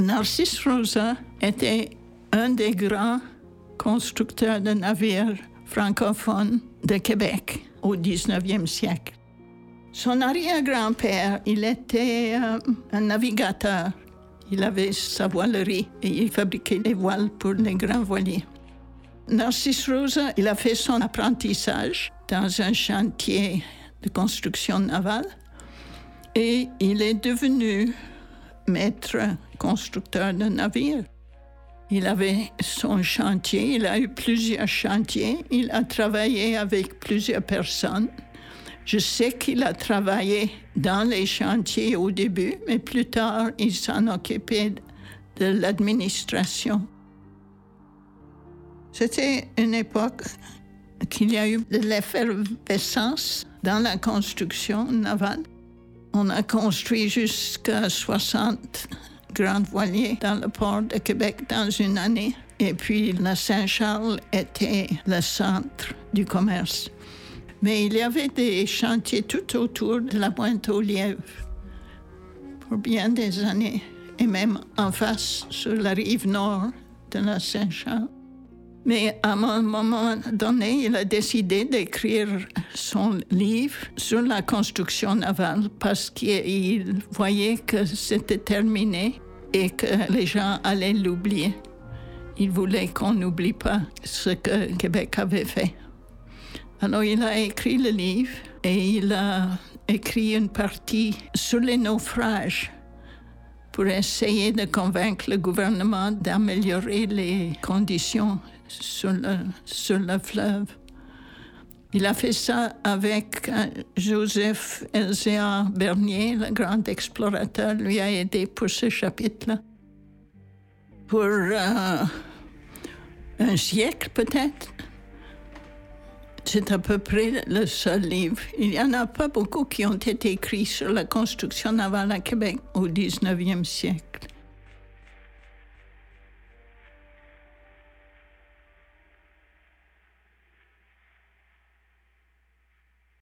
Narcisse Rosa était un des grands constructeurs de navires francophones de Québec au 19e siècle. Son arrière-grand-père, il était euh, un navigateur. Il avait sa voilerie et il fabriquait les voiles pour les grands voiliers. Narcisse Rosa, il a fait son apprentissage dans un chantier de construction navale et il est devenu maître constructeur de navires. Il avait son chantier, il a eu plusieurs chantiers, il a travaillé avec plusieurs personnes. Je sais qu'il a travaillé dans les chantiers au début, mais plus tard, il s'en occupait de l'administration. C'était une époque qu'il y a eu de l'effervescence dans la construction navale. On a construit jusqu'à 60 grands voiliers dans le port de Québec dans une année. Et puis la Saint-Charles était le centre du commerce. Mais il y avait des chantiers tout autour de la pointe aux lièvres pour bien des années, et même en face, sur la rive nord de la Saint-Charles. Mais à un moment donné, il a décidé d'écrire son livre sur la construction navale parce qu'il voyait que c'était terminé et que les gens allaient l'oublier. Il voulait qu'on n'oublie pas ce que Québec avait fait. Alors il a écrit le livre et il a écrit une partie sur les naufrages pour essayer de convaincre le gouvernement d'améliorer les conditions sur le, sur le fleuve. Il a fait ça avec euh, Joseph Elzéar Bernier, le grand explorateur, lui a aidé pour ce chapitre-là. Pour euh, un siècle peut-être. C'est à peu près le seul livre. Il n'y en a pas beaucoup qui ont été écrits sur la construction navale à Québec au 19e siècle.